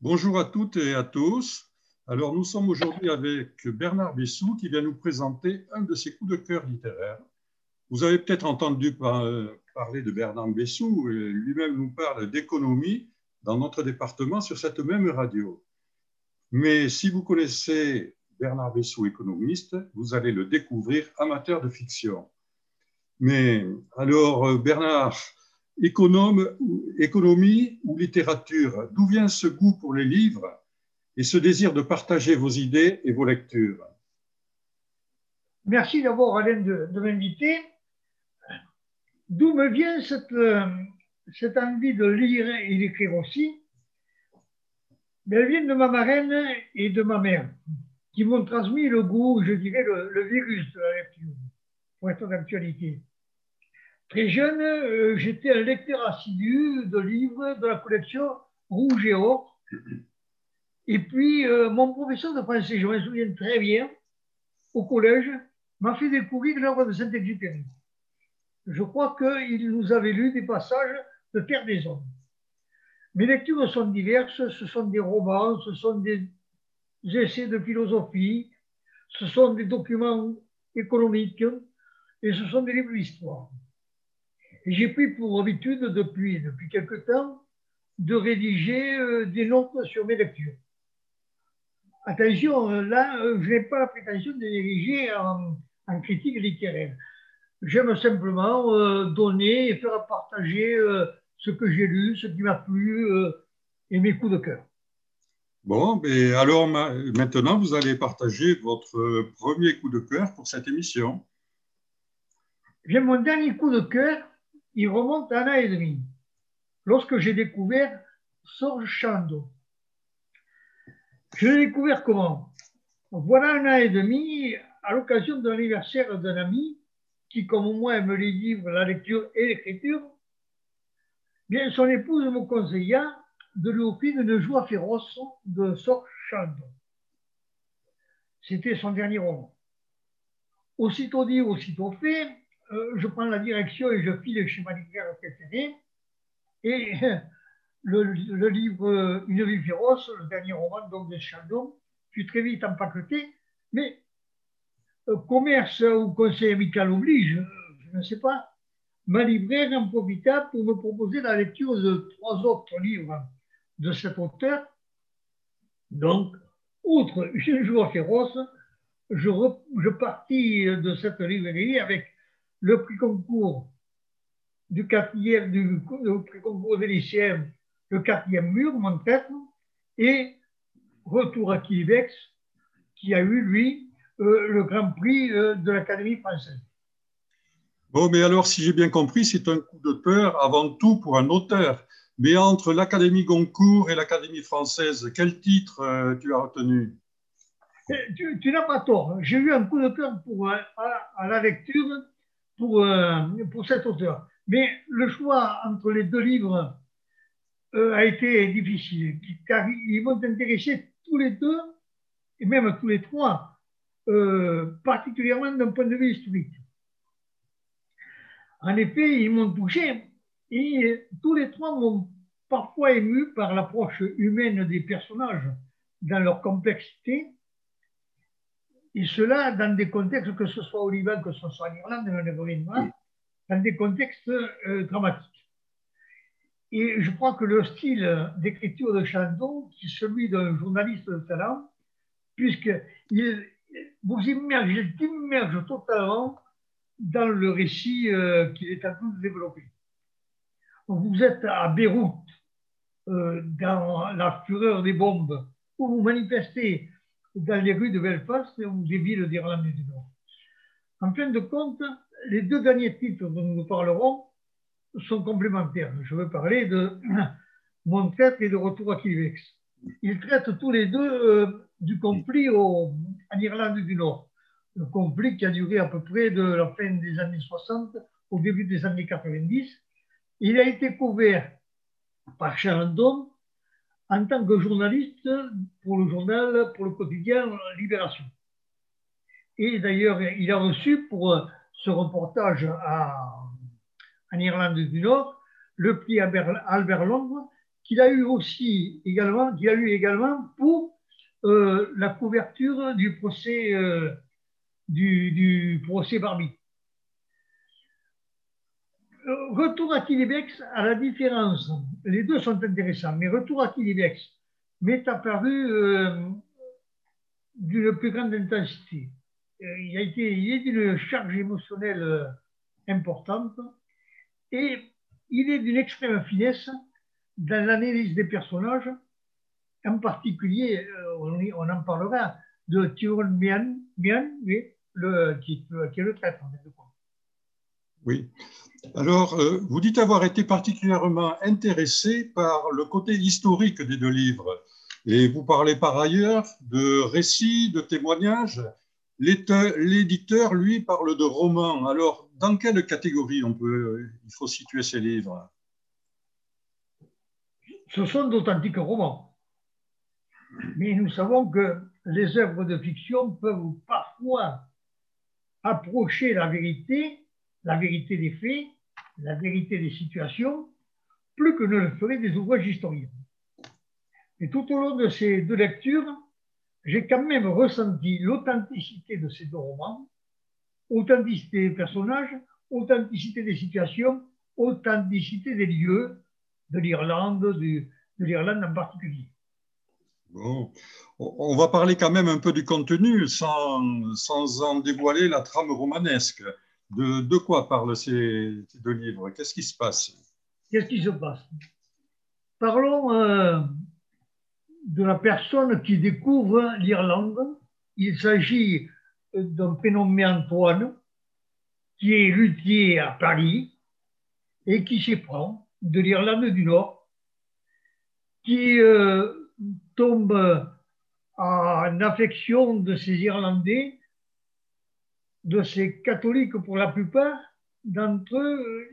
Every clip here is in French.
Bonjour à toutes et à tous. Alors, nous sommes aujourd'hui avec Bernard Bessou qui vient nous présenter un de ses coups de cœur littéraires. Vous avez peut-être entendu parler de Bernard Bessou, lui-même nous parle d'économie dans notre département sur cette même radio. Mais si vous connaissez Bernard Bessou, économiste, vous allez le découvrir amateur de fiction. Mais alors, Bernard, économie ou littérature D'où vient ce goût pour les livres et ce désir de partager vos idées et vos lectures? Merci d'abord, Alain, de, m'inviter. D'où me vient cette, euh, cette envie de lire et d'écrire aussi? Elle vient de ma marraine et de ma mère, qui m'ont transmis le goût, je dirais, le, le virus de la lecture, pour être d'actualité. Très jeune, euh, j'étais un lecteur assidu de livres de la collection Rouge et Or. Et puis, euh, mon professeur de français, je me souviens très bien, au collège, m'a fait découvrir l'œuvre de Saint-Exupéry. Je crois qu'il nous avait lu des passages de Terre des Hommes. Mes lectures sont diverses, ce sont des romans, ce sont des essais de philosophie, ce sont des documents économiques et ce sont des livres d'histoire j'ai pris pour habitude depuis, depuis quelque temps de rédiger euh, des notes sur mes lectures. Attention, euh, là, euh, je n'ai pas la prétention de diriger en, critique littéraire. J'aime simplement donner et faire partager ce que j'ai lu, ce qui m'a plu et mes coups de cœur. Bon, mais alors maintenant, vous allez partager votre premier coup de cœur pour cette émission. J'ai mon dernier coup de cœur il remonte à un an et demi, lorsque j'ai découvert Sorge Chando. Je l'ai découvert comment? Voilà un an et demi, à l'occasion de l'anniversaire d'un ami qui, comme moi, aime les livres, la lecture et l'écriture, bien son épouse me conseilla de lui offrir une joie féroce de Sorge Chando. C'était son dernier roman. Aussitôt dit, aussitôt fait, euh, je prends la direction et je file chez ma libraire préférée. Et le, livre Une vie féroce, le dernier roman donc, de Chaldon, fut très vite empaqueté. Mais euh, commerce ou conseil amical oblige, je ne sais pas. Ma libraire en profita pour me proposer la lecture de trois autres livres de cet auteur. Donc, outre Une joie féroce, je, je partis de cette librairie avec le prix concours du quatrième, du, prix concours des le quatrième mur, mon tête, et retour à Kivex, qui a eu, lui, euh, le grand prix euh, de l'Académie française. Bon, mais alors, si j'ai bien compris, c'est un coup de peur avant tout pour un auteur. Mais entre l'Académie Goncourt et l'Académie française, quel titre euh, tu as retenu? Tu, n'as pas tort. J'ai eu un coup de cœur pour, à la lecture pour, euh, pour cet auteur. Mais le choix entre les deux livres euh, a été difficile, car ils vont intéresser tous les deux, et même tous les trois, euh, particulièrement d'un point de vue historique. En effet, ils m'ont touché, et tous les trois m'ont parfois ému par l'approche humaine des personnages dans leur complexité et cela dans des contextes, que ce soit au Liban, que ce soit en Irlande, dans des contextes euh, dramatiques. Et je crois que le style d'écriture de Chandon, qui est celui d'un journaliste de talent, puisqu'il vous immerge, immerge totalement dans le récit euh, qu'il est en train de développer. Vous êtes à Beyrouth, euh, dans la fureur des bombes, où vous manifestez dans les rues de Belfast ou des villes d'Irlande du Nord. En fin de compte, les deux derniers titres dont nous parlerons sont complémentaires. Je veux parler de Mon et de Retour à Kivex. Ils traitent tous les deux euh, du conflit en Irlande du Nord. Le conflit qui a duré à peu près de la fin des années 60 au début des années 90. Il a été couvert par Charles en tant que journaliste pour le journal, pour le quotidien Libération. Et d'ailleurs, il a reçu pour ce reportage à, en Irlande du Nord le prix Albert, Londres qu'il a eu aussi également, qu'il a eu également pour euh, la couverture du procès, euh, du, procès Barbie. Euh, retour à Tilibex, à la différence, les deux sont intéressants, mais retour à Tilibex m'est apparu d'une plus grande intensité. Il a été, il est d'une charge émotionnelle importante et il est d'une extrême finesse dans l'analyse des personnages en particulier, euh, on, en parlera de Tyrone Mian, le, qui, est le traître. Oui. Alors, euh, vous dites avoir été particulièrement intéressé par le côté historique des deux livres. Et vous parlez par ailleurs de récits, de témoignages. L'éditeur, lui, parle de romans. Alors, dans quelle catégorie on peut, il faut situer ces livres? Ce sont d'authentiques romans. Mais nous savons que les œuvres de fiction peuvent parfois approcher la vérité, la vérité des faits, la vérité des situations, plus que ne le feraient des ouvrages historiens. Et tout au long de ces deux lectures, j'ai quand même ressenti l'authenticité de ces deux romans, authenticité des personnages, authenticité des situations, authenticité des lieux, de l'Irlande, de l'Irlande en particulier. Bon. On va parler quand même un peu du contenu sans, sans en dévoiler la trame romanesque. De, quoi parlent ces, deux livres? Qu'est-ce qui se passe? Qu'est-ce qui se passe? Parlons euh, de la personne qui découvre l'Irlande. Il s'agit d'un prénommé Antoine, qui est luthier à Paris et qui s'éprend de l'Irlande du Nord, qui euh, tombe en affection de ces Irlandais, de ces catholiques pour la plupart, d'entre eux,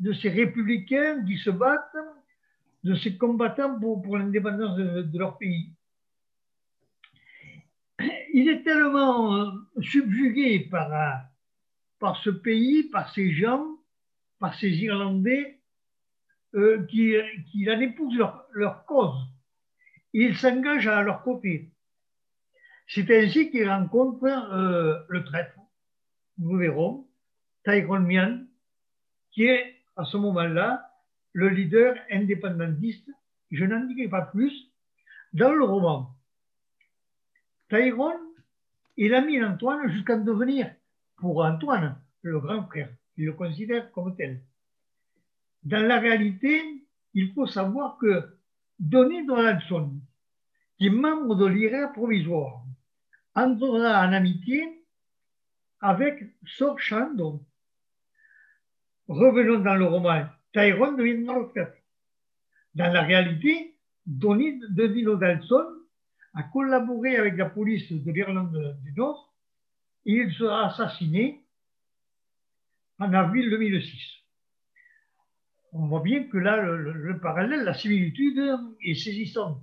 de ces républicains qui se battent, de ces combattants pour, l'indépendance de, leur pays. Il est tellement euh, subjugué par, par ce pays, par ces gens, par ces Irlandais, euh, qu'il en épouse leur, cause il s'engage à leur côté. C'est ainsi qu'il rencontre euh, le traître, nous verrons, Tyrone Mian, qui est à ce moment-là le leader indépendantiste. Je n'en dirai pas plus dans le roman. Tyrone, il a mis Antoine jusqu'à devenir, pour Antoine, le grand frère. Il le considère comme tel. Dans la réalité, il faut savoir que Donny Donaldson, qui est membre de l'IRA provisoire, entrera en amitié avec Sor Chandon. Revenons dans le roman. Tyrone le fait. Dans la réalité, Donny de Donaldson a collaboré avec la police de l'Irlande du Nord et il sera assassiné en avril 2006 on voit bien que là, le, parallèle, la similitude est saisissante.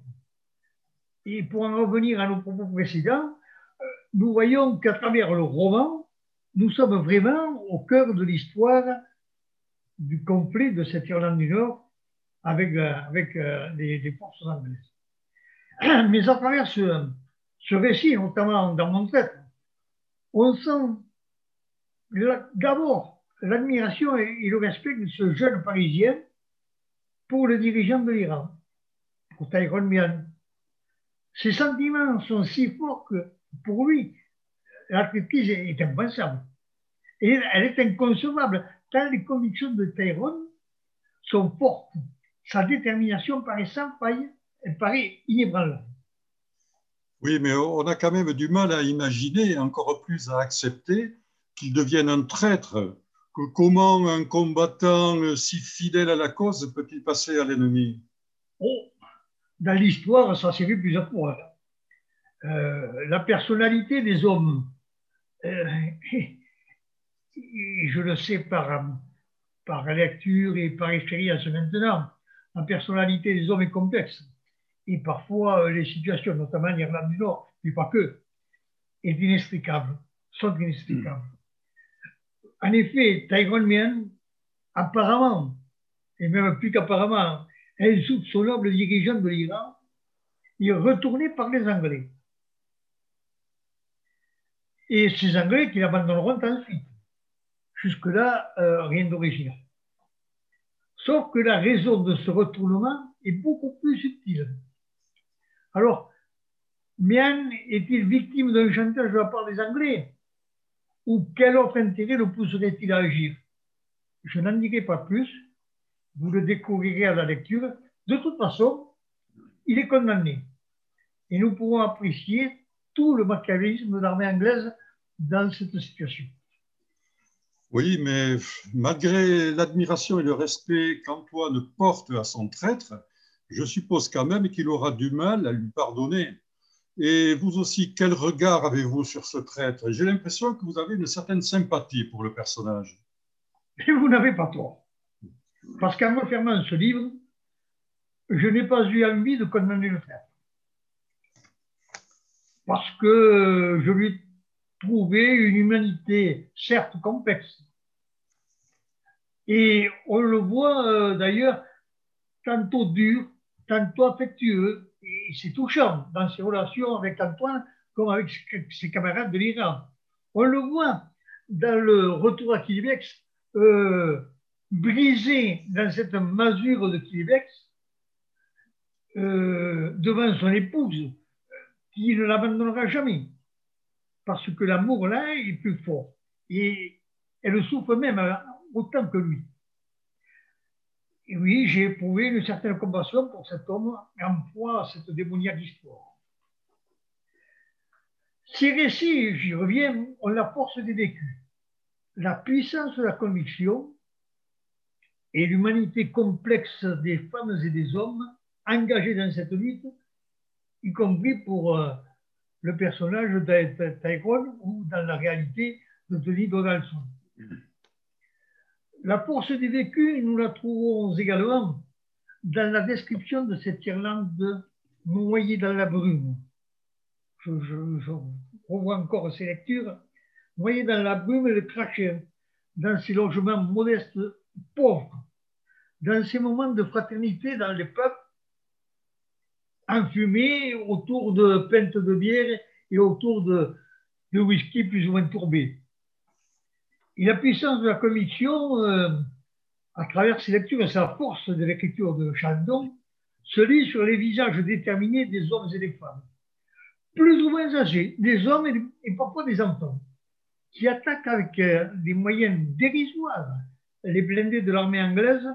Et pour en revenir à nos propos précédents, euh, nous voyons qu'à travers le roman, nous sommes vraiment au cœur de l'histoire du conflit de cette Irlande du Nord avec, euh, avec euh, les, forces anglaises. Mais à travers ce, récit, notamment dans mon tête, on sent d'abord l'admiration et le respect de ce jeune Parisien pour le dirigeant de l'Iran, pour Tyrone Mian. Ses sentiments sont si forts que pour lui, l'athlétisme est impensable. Et elle est inconcevable, tant les convictions de Tyrone sont fortes. Sa détermination paraît sans faille, elle paraît inébranlable. Oui, mais on a quand même du mal à imaginer, encore plus à accepter qu'il devienne un traître comment un combattant si fidèle à la cause peut-il passer à l'ennemi? Oh, Dans l'histoire, ça s'est vu plusieurs fois. Euh, la personnalité des hommes, je le sais par, par lecture et par expérience maintenant, la personnalité des hommes est complexe. Et parfois, euh, les situations, notamment en Irlande du Nord, mais pas que, est inextricable, sont inextricables. En effet, Tyrone Mian, apparemment, et même plus qu'apparemment, insoupçonnable dirigeant de l'Iran, est retourné par les Anglais. Et ces Anglais qui l'abandonneront ensuite. Jusque-là, euh, rien d'original. Sauf que la raison de ce retournement est beaucoup plus subtile. Alors, Mian est-il victime d'un chantage de la part des Anglais? Ou quel autre intérêt le pousserait-il à agir? Je n'en dirai pas plus. Vous le découvrirez à la lecture. De toute façon, il est condamné. Et nous pourrons apprécier tout le machiavélisme de l'armée anglaise dans cette situation. Oui, mais malgré l'admiration et le respect qu'Antoine porte à son traître, je suppose quand même qu'il aura du mal à lui pardonner. Et vous aussi, quel regard avez-vous sur ce traître? J'ai l'impression que vous avez une certaine sympathie pour le personnage. Et vous n'avez pas tort. Parce qu'en refermant ce livre, je n'ai pas eu envie de condamner le traître. Parce que je lui trouver une humanité certes complexe. Et on le voit euh, d'ailleurs tantôt dur, tantôt affectueux, et c'est touchant dans ses relations avec Antoine comme avec ses camarades de l'Iran. On le voit dans le retour à Kilibex, euh, brisé dans cette masure de Kilibex euh, devant son épouse, qui ne l'abandonnera jamais parce que l'amour là est plus fort. Et elle souffre même autant que lui. Oui, j'ai éprouvé une certaine compassion pour cet homme en proie à cette démoniaque histoire. Ces récits, j'y reviens, ont la force des vécus, la puissance de la conviction et l'humanité complexe des femmes et des hommes engagés dans cette lutte, y compris pour euh, le personnage de Tyrone ou dans la réalité de Denis Donaldson. La force des vécus, nous la trouvons également dans la description de cette Irlande noyée dans la brume. Je, revois encore ces lectures. Noyée dans la brume, elle crachait dans ses logements modestes, pauvres, dans ces moments de fraternité dans les peuples enfumé autour de pentes de bière et autour de, whisky plus ou moins tourbé. Et la puissance de la conviction, euh, à travers ses lectures et sa force de l'écriture de Chandon, se lit sur les visages déterminés des hommes et des femmes, plus ou moins âgés, des hommes et, parfois des enfants, qui attaquent avec euh, des moyens dérisoires les blindés de l'armée anglaise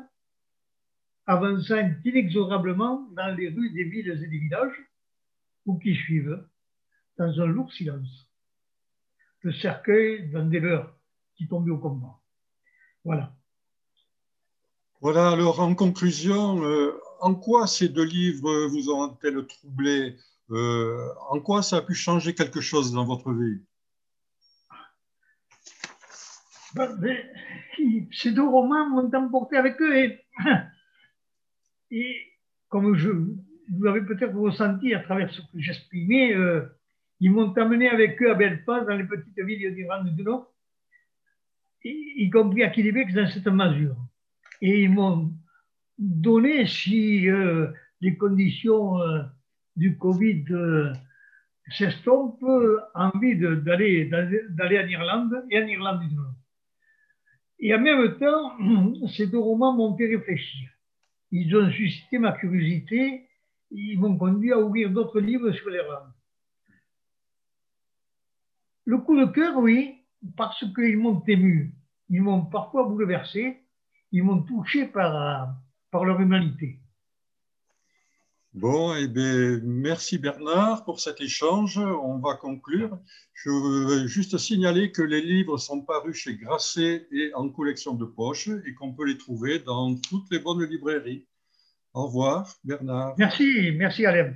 avançant inexorablement dans les rues des villes et des villages, ou qui suivent, dans un lourd silence, le cercueil d'un des leurs qui tombait au combat. Voilà. Voilà, alors en conclusion, euh, en quoi ces deux livres vous ont-elles troublé euh, En quoi ça a pu changer quelque chose dans votre vie? Ben, ben, Ces deux romans m'ont emporté avec eux et Et comme vous l'avez peut-être ressenti à travers ce que j'exprimais, euh, ils m'ont amené avec eux à Belfast, dans les petites villes d'Irlande du Nord, y compris à Québec dans cette mesure. Et ils m'ont donné, si euh, les conditions euh, du Covid s'estompent, envie d'aller en Irlande et en Irlande du Nord. Et en même temps, ces deux romans m'ont fait réfléchir ils ont suscité ma curiosité, ils m'ont conduit à ouvrir d'autres livres sur les rangs. Le coup de cœur, oui, parce qu'ils m'ont ému, ils m'ont parfois bouleversé, ils m'ont touché par, par leur humanité. Bon, eh bien, merci Bernard pour cet échange. On va conclure. Je veux juste signaler que les livres sont parus chez Grasset et en collection de poche et qu'on peut les trouver dans toutes les bonnes librairies. Au revoir, Bernard. Merci, merci Alain.